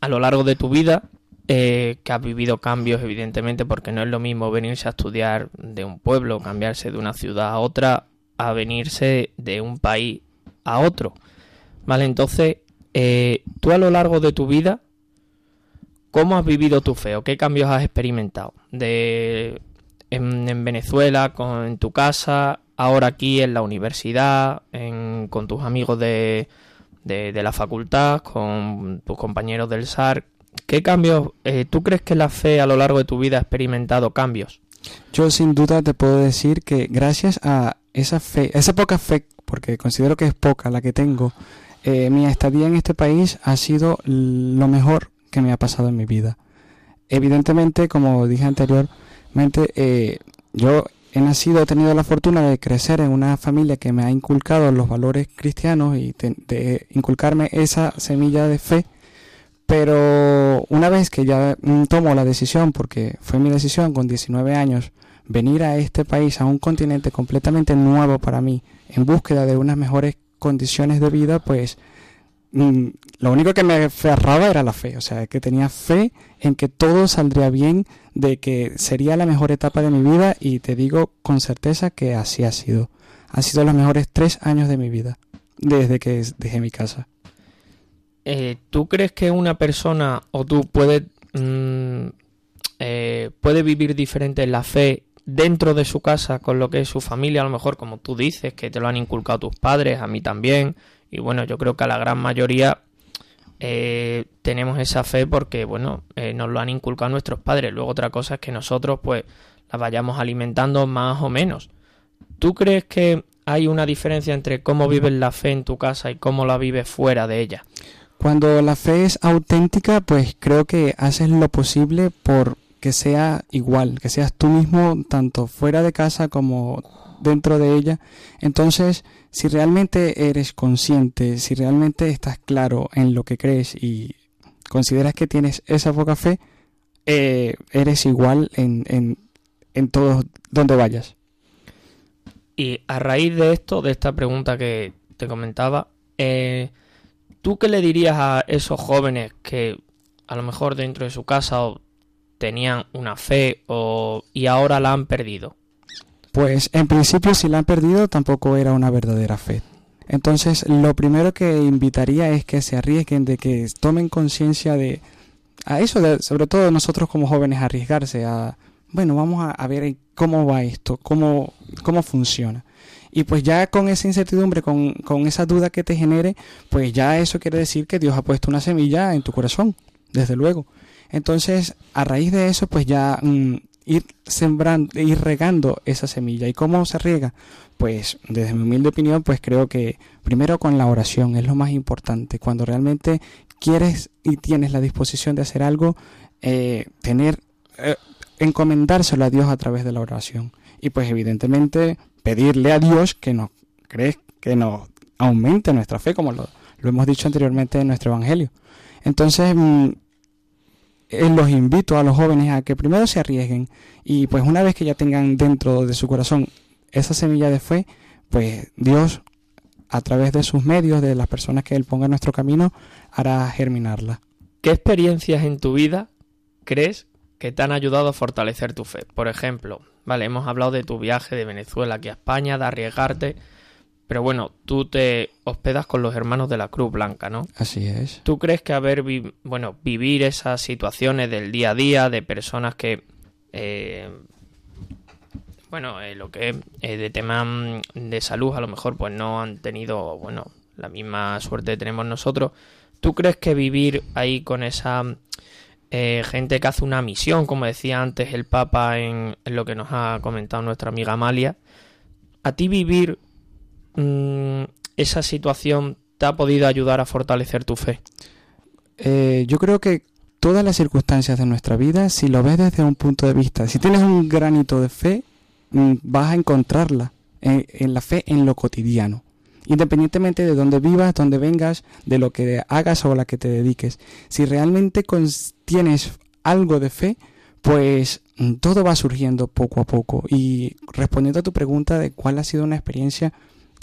a lo largo de tu vida, eh, que has vivido cambios, evidentemente, porque no es lo mismo venirse a estudiar de un pueblo, cambiarse de una ciudad a otra, a venirse de un país a otro. ¿Vale? Entonces, eh, tú a lo largo de tu vida, ¿cómo has vivido tu fe o qué cambios has experimentado? De, en, en Venezuela, con, en tu casa, ahora aquí en la universidad, con tus amigos de, de, de la facultad, con tus compañeros del SAR. ¿Qué cambios? eh, ¿Tú crees que la fe a lo largo de tu vida ha experimentado cambios? Yo sin duda te puedo decir que gracias a esa fe, esa poca fe, porque considero que es poca la que tengo, eh, mi estadía en este país ha sido lo mejor que me ha pasado en mi vida. evidentemente, como dije anteriormente, eh, yo he nacido, he tenido la fortuna de crecer en una familia que me ha inculcado los valores cristianos y de inculcarme esa semilla de fe. Pero una vez que ya mm, tomo la decisión, porque fue mi decisión con 19 años, venir a este país, a un continente completamente nuevo para mí, en búsqueda de unas mejores condiciones de vida, pues mm, lo único que me aferraba era la fe, o sea, que tenía fe en que todo saldría bien, de que sería la mejor etapa de mi vida y te digo con certeza que así ha sido. Han sido los mejores tres años de mi vida, desde que dejé mi casa. Eh, ¿Tú crees que una persona o tú puedes mm, eh, puede vivir diferente la fe dentro de su casa con lo que es su familia? A lo mejor, como tú dices, que te lo han inculcado tus padres, a mí también. Y bueno, yo creo que a la gran mayoría eh, tenemos esa fe porque, bueno, eh, nos lo han inculcado nuestros padres. Luego otra cosa es que nosotros, pues, la vayamos alimentando más o menos. ¿Tú crees que hay una diferencia entre cómo vives la fe en tu casa y cómo la vives fuera de ella? Cuando la fe es auténtica, pues creo que haces lo posible por que sea igual, que seas tú mismo tanto fuera de casa como dentro de ella. Entonces, si realmente eres consciente, si realmente estás claro en lo que crees y consideras que tienes esa poca fe, eh, eres igual en, en, en todo donde vayas. Y a raíz de esto, de esta pregunta que te comentaba, eh, ¿tú qué le dirías a esos jóvenes que a lo mejor dentro de su casa o tenían una fe o, y ahora la han perdido? Pues en principio si la han perdido tampoco era una verdadera fe. Entonces lo primero que invitaría es que se arriesguen, de que tomen conciencia de a eso, de, sobre todo nosotros como jóvenes arriesgarse a, bueno, vamos a, ver cómo va esto, cómo, cómo funciona. Y pues ya con esa incertidumbre, con, con esa duda que te genere, pues ya eso quiere decir que Dios ha puesto una semilla en tu corazón, desde luego. Entonces, a raíz de eso, pues ya mm, ir sembrando, ir regando esa semilla. ¿Y cómo se riega? Pues desde mi humilde opinión, pues creo que primero con la oración es lo más importante. Cuando realmente quieres y tienes la disposición de hacer algo, eh, tener, eh, encomendárselo a Dios a través de la oración. Y pues evidentemente pedirle a Dios que nos crees que nos aumente nuestra fe, como lo, lo hemos dicho anteriormente en nuestro evangelio. Entonces, mm, eh, los invito a los jóvenes a que primero se arriesguen y pues una vez que ya tengan dentro de su corazón esa semilla de fe, pues Dios a través de sus medios, de las personas que Él ponga en nuestro camino, hará germinarla. ¿Qué experiencias en tu vida crees que te han ayudado a fortalecer tu fe? Por ejemplo, vale, hemos hablado de tu viaje de Venezuela aquí a España, de arriesgarte, pero bueno, tú te hospedas con los hermanos de la Cruz Blanca, ¿no? Así es. ¿Tú crees que haber, vi- bueno, vivir esas situaciones del día a día de personas que, eh, bueno, eh, lo que es eh, de tema mm, de salud a lo mejor pues no han tenido, bueno, la misma suerte que tenemos nosotros. ¿Tú crees que vivir ahí con esa eh, gente que hace una misión, como decía antes el Papa en, en lo que nos ha comentado nuestra amiga Amalia, a ti vivir mm, esa situación te ha podido ayudar a fortalecer tu fe? Eh, yo creo que todas las circunstancias de nuestra vida, si lo ves desde un punto de vista, si tienes un granito de fe, mm, vas a encontrarla en, en la fe en lo cotidiano. Independientemente de dónde vivas, dónde vengas, de lo que hagas o a la que te dediques. Si realmente tienes algo de fe, pues mm, todo va surgiendo poco a poco. Y respondiendo a tu pregunta de cuál ha sido una experiencia,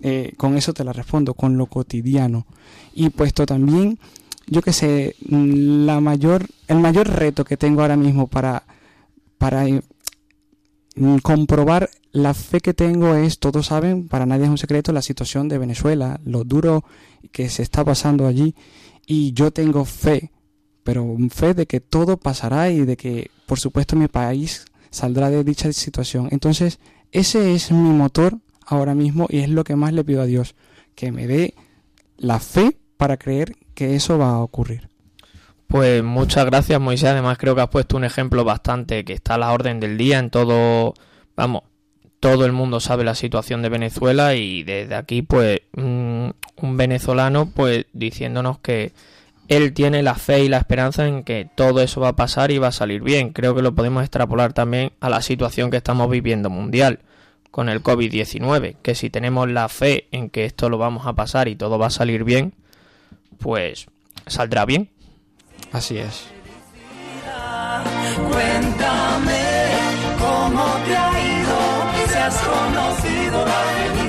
eh, con eso te la respondo, con lo cotidiano. Y puesto también yo que sé, mm, la mayor, el mayor reto que tengo ahora mismo para, para eh, mm, comprobar la fe que tengo es, todos saben, para nadie es un secreto, la situación de Venezuela, lo duro que se está pasando allí, y yo tengo fe, pero fe de que todo pasará y de que, por supuesto, mi país saldrá de dicha situación. Entonces, ese es mi motor ahora mismo y es lo que más le pido a Dios, que me dé la fe para creer que eso va a ocurrir. Pues muchas gracias Moisés, además creo que has puesto un ejemplo bastante que está a la orden del día en todo, vamos, todo el mundo sabe la situación de Venezuela y desde aquí pues mm, un venezolano pues diciéndonos que él tiene la fe y la esperanza en que todo eso va a pasar y va a salir bien. Creo que lo podemos extrapolar también a la situación que estamos viviendo mundial con el COVID-19, que si tenemos la fe en que esto lo vamos a pasar y todo va a salir bien, pues saldrá bien. Así es. Cuéntame cómo te ha ido, si has conocido la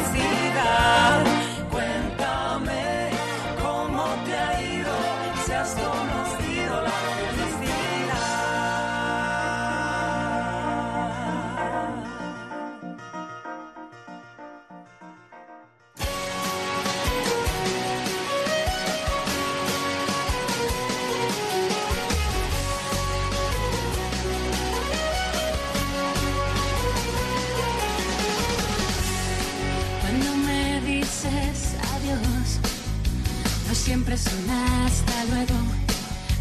siempre es un hasta luego.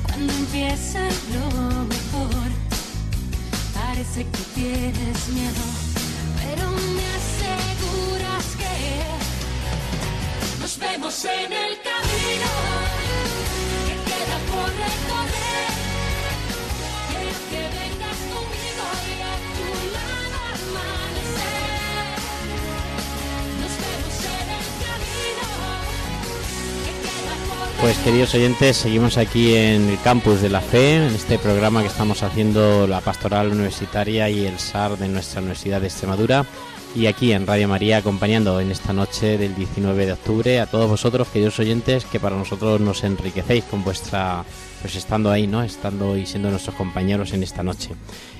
Cuando empieza lo mejor, parece que tienes miedo, pero me aseguras que nos vemos en el camino Pues queridos oyentes, seguimos aquí en el campus de la fe, en este programa que estamos haciendo la pastoral universitaria y el SAR de nuestra Universidad de Extremadura. Y aquí en Radio María acompañando en esta noche del 19 de octubre a todos vosotros, queridos oyentes, que para nosotros nos enriquecéis con vuestra, pues estando ahí, ¿no? Estando y siendo nuestros compañeros en esta noche.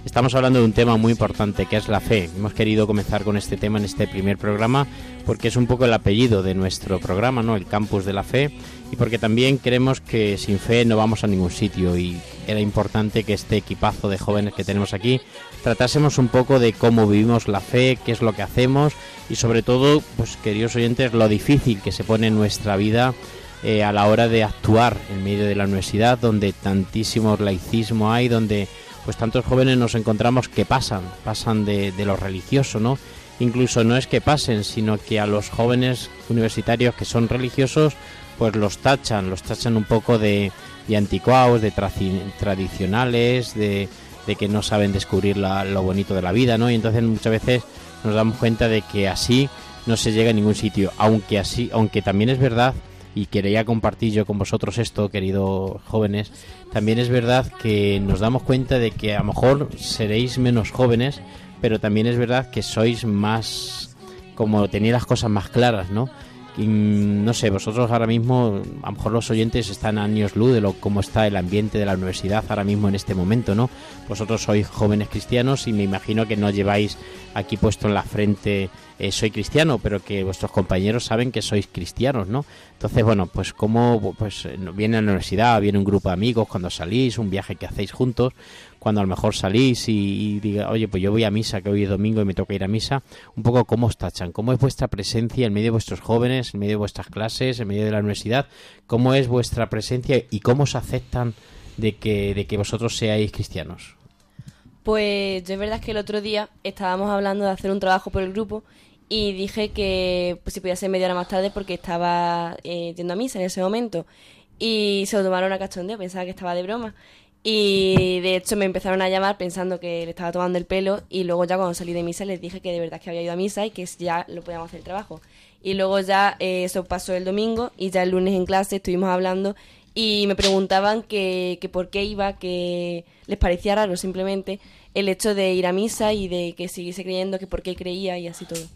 Estamos hablando de un tema muy importante que es la fe. Hemos querido comenzar con este tema en este primer programa porque es un poco el apellido de nuestro programa, ¿no? El campus de la fe y porque también creemos que sin fe no vamos a ningún sitio y era importante que este equipazo de jóvenes que tenemos aquí tratásemos un poco de cómo vivimos la fe, qué es lo que hacemos y sobre todo, pues queridos oyentes, lo difícil que se pone en nuestra vida eh, a la hora de actuar en medio de la universidad donde tantísimo laicismo hay, donde pues tantos jóvenes nos encontramos que pasan, pasan de, lo religioso, ¿no? Incluso no es que pasen, sino que a los jóvenes universitarios que son religiosos, pues los tachan, los tachan un poco de, de anticuados, de tradicionales, de, de que no saben descubrir la- lo bonito de la vida, ¿no? Y entonces muchas veces nos damos cuenta de que así no se llega a ningún sitio, aunque así, aunque también es verdad y quería compartir yo con vosotros esto, queridos jóvenes, también es verdad que nos damos cuenta de que a lo mejor seréis menos jóvenes, pero también es verdad que sois más como tenéis las cosas más claras, ¿no? Mm, no sé, vosotros ahora mismo, a lo mejor los oyentes están a años luz de lo cómo está el ambiente de la universidad ahora mismo en este momento, ¿no? Vosotros sois jóvenes cristianos y me imagino que no lleváis aquí puesto en la frente eh, soy cristiano, pero que vuestros compañeros saben que sois cristianos, ¿no? Entonces, bueno, pues como pues eh, viene a la universidad, viene un grupo de amigos cuando salís, un viaje que hacéis juntos, cuando a lo mejor salís y, diga, oye, pues yo voy a misa, que hoy es domingo y me toca ir a misa, un poco cómo os tachan, cómo es vuestra presencia en medio de vuestros jóvenes, en medio de vuestras clases, en medio de la universidad, cómo es vuestra presencia y cómo os aceptan de que, de que vosotros seáis cristianos. Pues yo es verdad que el otro día estábamos hablando de hacer un trabajo por el grupo y dije que pues, si podía ser media hora más tarde porque estaba eh, yendo a misa en ese momento. Y se lo tomaron a cachondeo, pensaba que estaba de broma. Y de hecho me empezaron a llamar pensando que le estaba tomando el pelo y luego ya cuando salí de misa les dije que de verdad que había ido a misa y que ya lo podíamos hacer el trabajo. Y luego ya eh, eso pasó el domingo y ya el lunes en clase estuvimos hablando y me preguntaban que, que por qué iba, que les parecía raro simplemente el hecho de ir a misa y de que siguiese creyendo, que por qué creía y así todo.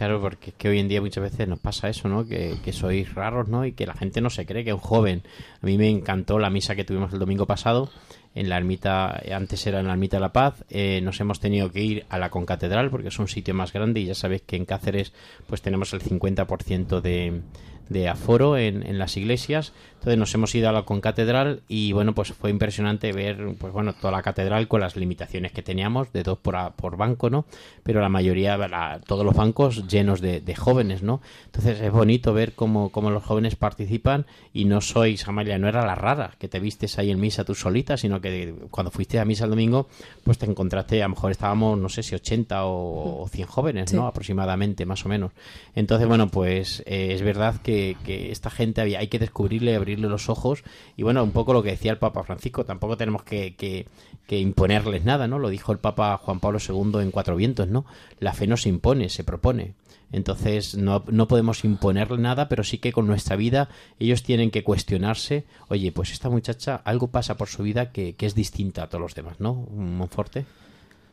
Claro, porque es que hoy en día muchas veces nos pasa eso, ¿no? Que, que sois raros, ¿no? Y que la gente no se cree que es un joven. A mí me encantó la misa que tuvimos el domingo pasado en la ermita, eh, antes era en la ermita de la Paz, eh, nos hemos tenido que ir a la concatedral porque es un sitio más grande y ya sabéis que en Cáceres pues tenemos el 50% de, de aforo en, en las iglesias. Entonces nos hemos ido a la concatedral y bueno, pues fue impresionante ver pues bueno, toda la catedral con las limitaciones que teníamos de dos por, a- por banco, ¿no? Pero la mayoría, la- todos los bancos llenos de, de jóvenes, ¿no? Entonces es bonito ver cómo, cómo los jóvenes participan y no sois, Amalia, no era la rara que te vistes ahí en misa tú solita, sino que cuando fuiste a misa el domingo, pues te encontraste, a lo mejor estábamos, no sé si 80 o, o 100 jóvenes, Sí. ¿no? Aproximadamente, más o menos. Entonces, bueno, pues eh, es verdad que, que esta gente había, hay que descubrirle, abrirle los ojos y bueno, un poco lo que decía el Papa Francisco, tampoco tenemos que, imponerles nada, ¿no? Lo dijo el Papa Juan Pablo II en Cuatro Vientos, ¿no? La fe no se impone, se propone. Entonces no, no podemos imponerle nada, pero sí que con nuestra vida ellos tienen que cuestionarse, oye, pues esta muchacha algo pasa por su vida que, que es distinta a todos los demás, ¿no? Monforte.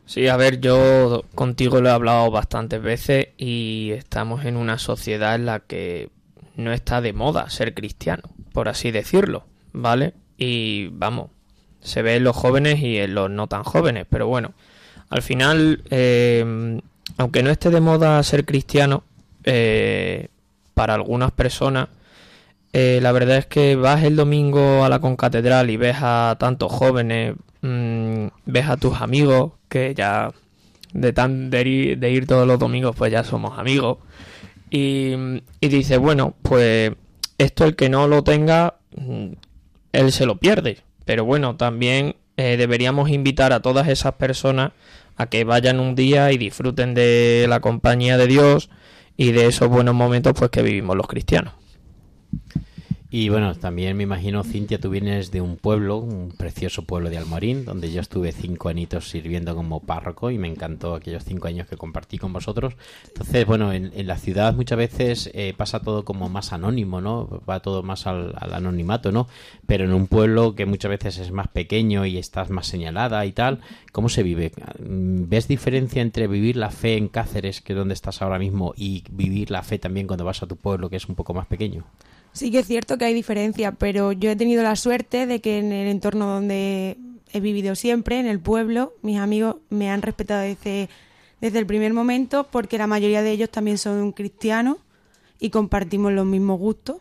Sí, a ver, yo contigo lo he hablado bastantes veces y estamos en una sociedad en la que no está de moda ser cristiano, por así decirlo, ¿vale? Y vamos, se ve en los jóvenes y en los no tan jóvenes, pero bueno, al final, eh, aunque no esté de moda ser cristiano, eh, para algunas personas, eh, la verdad es que vas el domingo a la concatedral y ves a tantos jóvenes, mm, ves a tus amigos, que ya de, tan, de ir todos los domingos, pues ya somos amigos. Y, dices, bueno, pues esto el que no lo tenga, mm, él se lo pierde. Pero bueno, también eh, deberíamos invitar a todas esas personas a que vayan un día y disfruten de la compañía de Dios y de esos buenos momentos pues que vivimos los cristianos. Y bueno, también me imagino, Cintia, tú vienes de un pueblo, un precioso pueblo de Almorín, donde yo estuve cinco añitos sirviendo como párroco y me encantó aquellos cinco años que compartí con vosotros. Entonces, bueno, en, en la ciudad muchas veces eh, pasa todo como más anónimo, ¿no? Va todo más al, al anonimato, ¿no? Pero en un pueblo que muchas veces es más pequeño y estás más señalada y tal, ¿cómo se vive? ¿Ves diferencia entre vivir la fe en Cáceres, que es donde estás ahora mismo, y vivir la fe también cuando vas a tu pueblo, que es un poco más pequeño? Sí que es cierto que hay diferencia, pero yo he tenido la suerte de que en el entorno donde he vivido siempre, en el pueblo, mis amigos me han respetado desde, desde el primer momento porque la mayoría de ellos también son cristianos y compartimos los mismos gustos.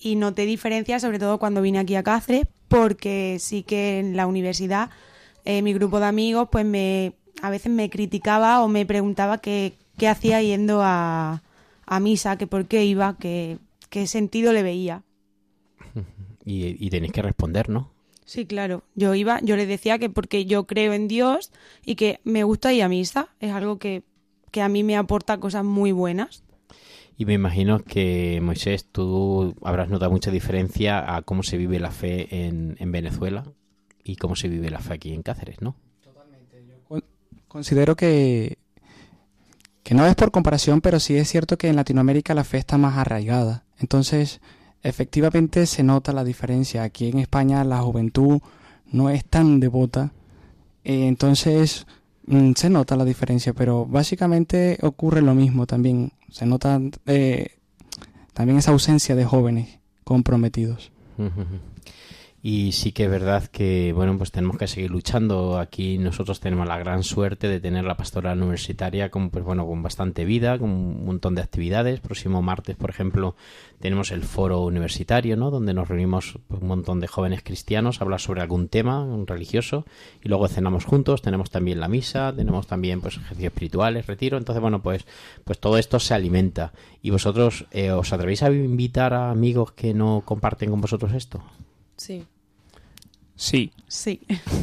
Y noté diferencia sobre todo cuando vine aquí a Cáceres porque sí que en la universidad eh, mi grupo de amigos pues me a veces me criticaba o me preguntaba qué, qué hacía yendo a, a misa, que por qué iba, que qué sentido le veía. Y, y tenéis que responder, ¿no? Sí, claro. Yo iba, yo les decía que porque yo creo en Dios y que me gusta ir a misa. Es algo que, que a mí me aporta cosas muy buenas. Y me imagino que, Moisés, tú habrás notado mucha diferencia a cómo se vive la fe en, en Venezuela y cómo se vive la fe aquí en Cáceres, ¿no? Considero que, que no es por comparación, pero sí es cierto que en Latinoamérica la fe está más arraigada. Entonces, efectivamente se nota la diferencia. Aquí en España la juventud no es tan devota. eh, entonces, mm, se nota la diferencia, pero básicamente ocurre lo mismo también. Se nota eh, también esa ausencia de jóvenes comprometidos. Y sí que es verdad que, bueno, pues tenemos que seguir luchando. Aquí nosotros tenemos la gran suerte de tener la pastoral universitaria con, pues bueno, con bastante vida, con un montón de actividades. Próximo martes, por ejemplo, tenemos el foro universitario, ¿no? Donde nos reunimos pues, un montón de jóvenes cristianos a hablar sobre algún tema religioso y luego cenamos juntos. Tenemos también la misa, tenemos también pues ejercicios espirituales, retiro. Entonces, bueno, pues, pues todo esto se alimenta. ¿Y vosotros eh, os atrevéis a invitar a amigos que no comparten con vosotros esto? Sí. Sí. Sí.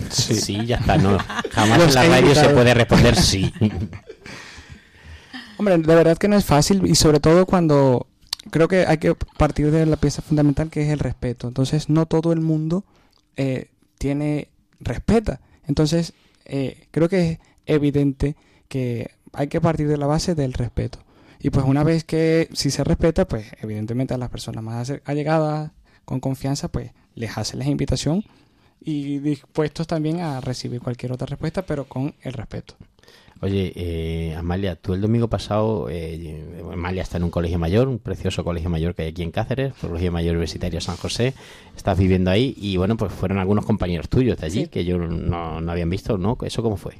Sí, ya está. No, jamás Los en la radio se puede responder sí. Hombre, de verdad que no es fácil y sobre todo cuando creo que hay que partir de la pieza fundamental que es el respeto. Entonces, no todo el mundo eh, tiene respeta. Entonces, eh, creo que es evidente que hay que partir de la base del respeto. Y pues una vez que si se respeta, pues evidentemente a las personas más allegadas, con confianza, pues les hace la invitación y dispuestos también a recibir cualquier otra respuesta, pero con el respeto. Oye, eh, Amalia, tú el domingo pasado, eh, Amalia está en un colegio mayor, un precioso colegio mayor que hay aquí en Cáceres, Colegio Mayor Universitario San José, estás viviendo ahí y bueno, pues fueron algunos compañeros tuyos de allí Sí. que yo no, no habían visto, ¿no? ¿Eso cómo fue?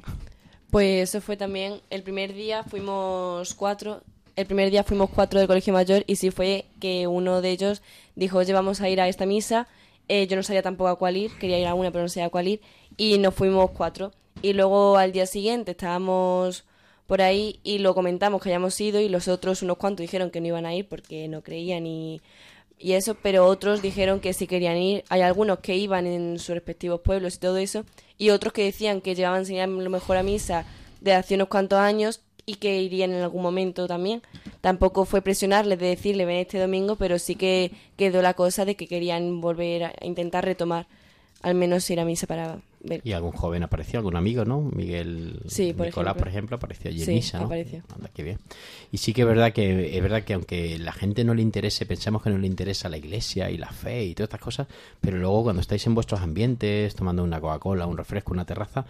Pues eso fue también, el primer día fuimos cuatro, el primer día fuimos cuatro del colegio mayor y sí fue que uno de ellos dijo, oye, vamos a ir a esta misa, Eh, yo no sabía tampoco a cuál ir, quería ir a una pero no sabía a cuál ir y nos fuimos cuatro. Y luego al día siguiente estábamos por ahí y lo comentamos que hayamos ido y los otros unos cuantos dijeron que no iban a ir porque no creían y y eso, pero otros dijeron que sí querían ir. Hay algunos que iban en sus respectivos pueblos y todo eso, y otros que decían que llevaban sin lo mejor a misa de hace unos cuantos años y que irían en algún momento también. Tampoco fue presionarles de decirle ven este domingo, pero sí que quedó la cosa de que querían volver a intentar retomar, al menos ir a misa para Y algún joven apareció, algún amigo, ¿no? Miguel Sí, por Nicolás, ejemplo. por ejemplo, apareció allí en Sí, misa, ¿no? apareció. Anda, qué bien. Y sí que es verdad que es verdad que aunque la gente no le interese, pensamos que no le interesa la iglesia y la fe y todas estas cosas, pero luego cuando estáis en vuestros ambientes, tomando una Coca-Cola, un refresco, una terraza,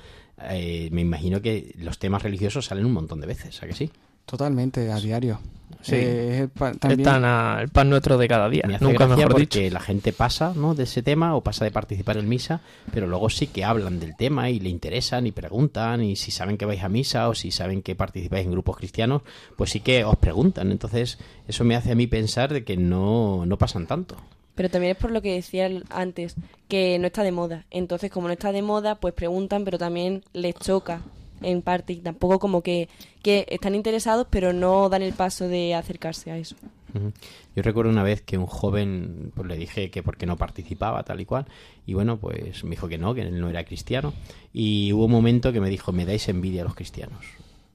eh, me imagino que los temas religiosos salen un montón de veces, ¿a que sí? Totalmente, a diario. Sí. Eh, pa- también- Están a- el pan nuestro de cada día. Me hace Nunca mejor dicho. porque la gente pasa ¿no? de ese tema o pasa de participar en misa, pero luego sí que hablan del tema y le interesan y preguntan y si saben que vais a misa o si saben que participáis en grupos cristianos, pues sí que os preguntan. Entonces eso me hace a mí pensar de que no, no pasan tanto. Pero también es por lo que decía el- antes, que no está de moda. Entonces, como no está de moda, pues preguntan, pero también les choca en parte. Y tampoco como que, que están interesados, pero no dan el paso de acercarse a eso. Yo recuerdo una vez que un joven, pues le dije que por qué no participaba, tal y cual, y bueno, pues me dijo que no, que él no era cristiano, y hubo un momento que me dijo, me dais envidia a los cristianos.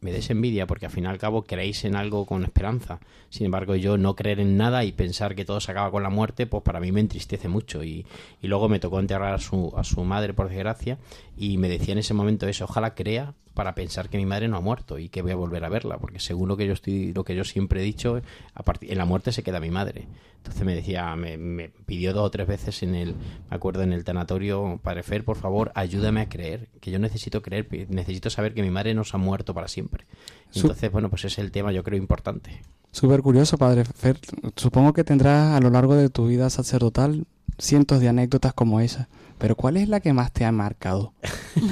Me dais envidia porque al fin y al cabo creéis en algo con esperanza. Sin embargo, yo no creer en nada y pensar que todo se acaba con la muerte, pues para mí me entristece mucho. Y, y luego me tocó enterrar a su, a su madre, por desgracia, y me decía en ese momento eso, ojalá crea para pensar que mi madre no ha muerto y que voy a volver a verla, porque según lo que yo estoy, lo que yo siempre he dicho, a partir, en la muerte se queda mi madre. Entonces me decía, me, me pidió dos o tres veces en el, me acuerdo en el tanatorio, Padre Fer, por favor, ayúdame a creer, que yo necesito creer, necesito saber que mi madre no se ha muerto para siempre. Entonces, bueno, pues ese es el tema, yo creo, importante. Súper curioso, padre Fer. Supongo que tendrás a lo largo de tu vida sacerdotal cientos de anécdotas como esa. Pero ¿cuál es la que más te ha marcado?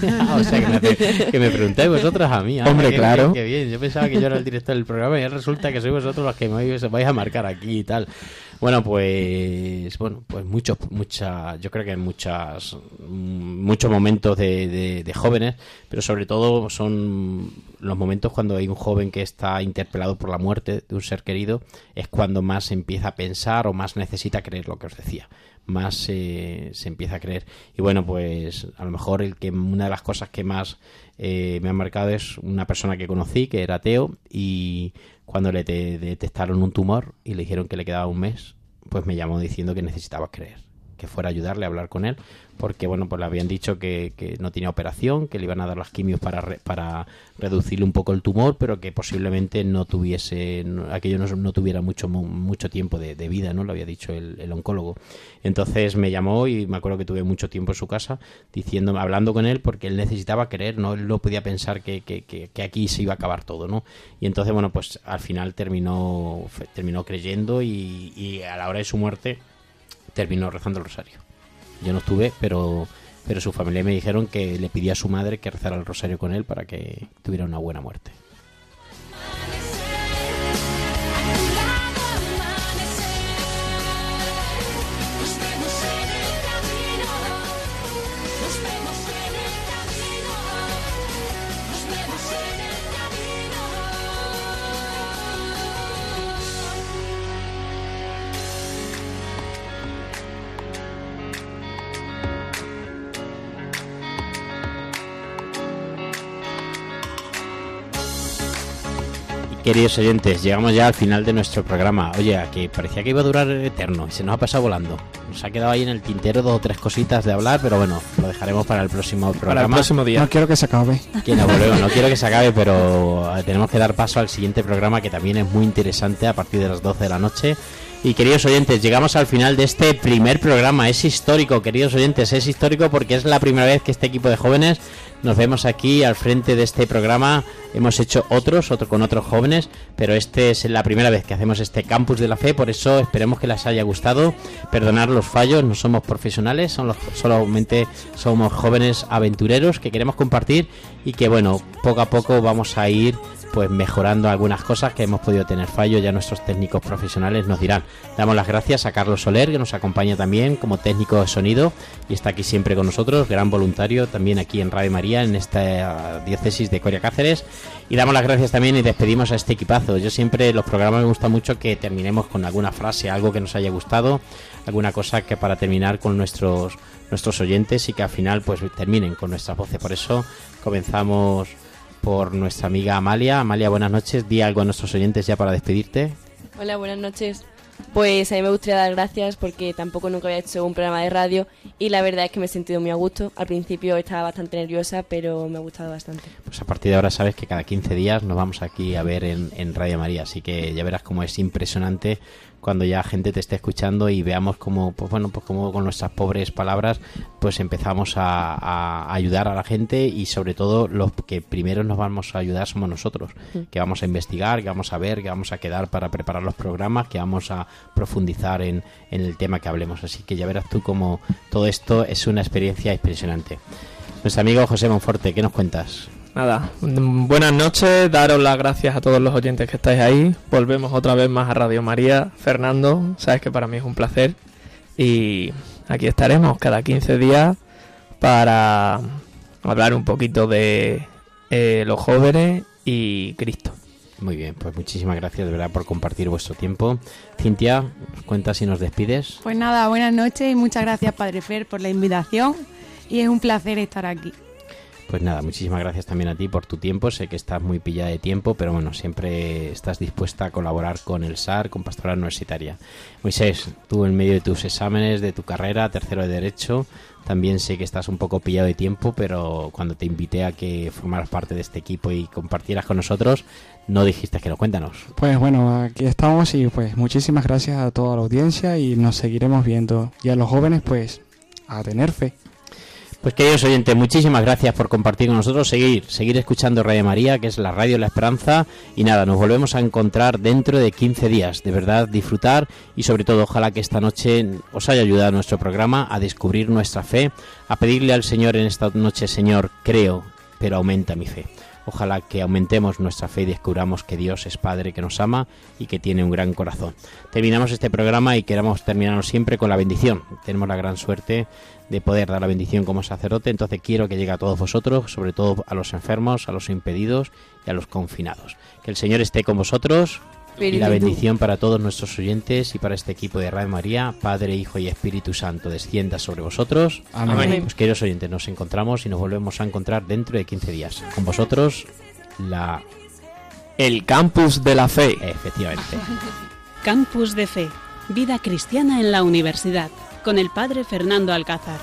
Ah, o sea, que me, que me preguntáis vosotros a mí. ah, Hombre, qué claro. bien, qué bien. Yo pensaba que yo era el director del programa y resulta que sois vosotros los que me vais, a marcar aquí y tal. Bueno, pues bueno, pues muchos, mucha, yo creo que hay muchas, muchos momentos de, de- de jóvenes, pero sobre todo son los momentos cuando hay un joven que está interpelado por la muerte de un ser querido, es cuando más empieza a pensar o más necesita creer lo que os decía más se empieza a creer. Y bueno, pues a lo mejor el que una de las cosas que más eh, me han marcado es una persona que conocí que era ateo y cuando le te- detectaron un tumor y le dijeron que le quedaba un mes, pues me llamó diciendo que necesitaba creer, que fuera a ayudarle a hablar con él, porque bueno, pues le habían dicho que, que no tenía operación, que le iban a dar las quimios para, re- para reducirle un poco el tumor, pero que posiblemente no tuviese, aquello no, no tuviera mucho, mu- mucho tiempo de, vida, ¿no? Lo había dicho el, oncólogo. Entonces me llamó y me acuerdo que tuve mucho tiempo en su casa diciendo, hablando con él porque él necesitaba creer, ¿no? Él no podía pensar que, que, que, aquí se iba a acabar todo, ¿no? Y entonces, bueno, pues al final terminó, terminó creyendo y a la hora de su muerte terminó rezando el rosario. Yo no estuve, pero, pero su familia me dijeron que le pidió a su madre que rezara el rosario con él para que tuviera una buena muerte. Queridos oyentes, llegamos ya al final de nuestro programa. Oye, que parecía que iba a durar eterno y se nos ha pasado volando. Nos ha quedado ahí en el tintero dos o tres cositas de hablar, pero bueno, lo dejaremos para el próximo programa. Para el próximo día. No quiero que se acabe. Que no, volvemos, no quiero que se acabe, pero eh, tenemos que dar paso al siguiente programa que también es muy interesante a partir de las 12 de la noche. Y queridos oyentes, llegamos al final de este primer programa. Es histórico, queridos oyentes, es histórico porque es la primera vez que este equipo de jóvenes nos vemos aquí al frente de este programa. Hemos hecho otros, otro con otros jóvenes, pero este es la primera vez que hacemos este campus de la fe, por eso esperemos que les haya gustado. Perdonar los fallos, no somos profesionales, son solamente somos jóvenes aventureros que queremos compartir y que bueno, poco a poco vamos a ir pues mejorando algunas cosas que hemos podido tener fallos, ya nuestros técnicos profesionales nos dirán. Damos las gracias a Carlos Soler, que nos acompaña también como técnico de sonido y está aquí siempre con nosotros, gran voluntario también aquí en Radio María En esta diócesis de Coria Cáceres. Y damos las gracias también y despedimos a este equipazo. Yo siempre los programas me gusta mucho que terminemos con alguna frase, algo que nos haya gustado, alguna cosa que para terminar con nuestros nuestros oyentes y que al final pues terminen con nuestras voces. Por eso comenzamos por nuestra amiga Amalia. Amalia, buenas noches. Di algo a nuestros oyentes ya para despedirte. Hola, buenas noches. Pues a mí me gustaría dar gracias porque tampoco nunca había hecho un programa de radio y la verdad es que me he sentido muy a gusto. Al principio estaba bastante nerviosa, pero me ha gustado bastante. Pues a partir de ahora sabes que cada 15 días nos vamos aquí a ver en, en Radio María, así que ya verás cómo es impresionante cuando ya gente te esté escuchando y veamos cómo, pues bueno, pues cómo con nuestras pobres palabras, pues empezamos a, a ayudar a la gente y sobre todo los que primero nos vamos a ayudar somos nosotros, Mm. que vamos a investigar, que vamos a ver, que vamos a quedar para preparar los programas, que vamos a profundizar en, en el tema que hablemos. Así que ya verás tú cómo todo esto es una experiencia impresionante. Nuestro amigo José Monforte, ¿qué nos cuentas? Nada, mm, buenas noches, daros las gracias a todos los oyentes que estáis ahí. Volvemos otra vez más a Radio María. Fernando, sabes que para mí es un placer. Y aquí estaremos cada 15 días para hablar un poquito de eh, los jóvenes y Cristo. Muy bien, pues muchísimas gracias de verdad por compartir vuestro tiempo. Cintia, ¿nos cuentas si nos despides? Pues nada, buenas noches y muchas gracias Padre Fer por la invitación y es un placer estar aquí. Pues nada, muchísimas gracias también a ti por tu tiempo. Sé que estás muy pillada de tiempo, pero bueno, siempre estás dispuesta a colaborar con el SAR, con Pastoral Universitaria. Moisés, tú en medio de tus exámenes, de tu carrera, tercero de Derecho, también sé que estás un poco pillado de tiempo, pero cuando te invité a que formaras parte de este equipo y compartieras con nosotros, no dijiste que no. Cuéntanos. Pues bueno, aquí estamos y pues muchísimas gracias a toda la audiencia y nos seguiremos viendo. Y a los jóvenes pues a tener fe. Pues queridos oyentes, muchísimas gracias por compartir con nosotros, seguir, seguir escuchando Radio María, que es la radio de la esperanza. Y nada, nos volvemos a encontrar dentro de 15 días. De verdad, disfrutar y sobre todo ojalá que esta noche os haya ayudado nuestro programa a descubrir nuestra fe, a pedirle al Señor en esta noche, Señor, creo, pero aumenta mi fe. Ojalá que aumentemos nuestra fe y descubramos que Dios es Padre, que nos ama y que tiene un gran corazón. Terminamos este programa y queremos terminarlo siempre con la bendición. Tenemos la gran suerte de poder dar la bendición como sacerdote, entonces quiero que llegue a todos vosotros, sobre todo a los enfermos, a los impedidos y a los confinados. Que el Señor esté con vosotros y la bendición para todos nuestros oyentes y para este equipo de Radio María, Padre, Hijo y Espíritu Santo, descienda sobre vosotros. Amén. Pues queridos oyentes, nos encontramos y nos volvemos a encontrar dentro de 15 días. Con vosotros, la... El campus de la fe. Efectivamente. Campus de Fe, vida cristiana en la universidad, con el padre Fernando Alcázar.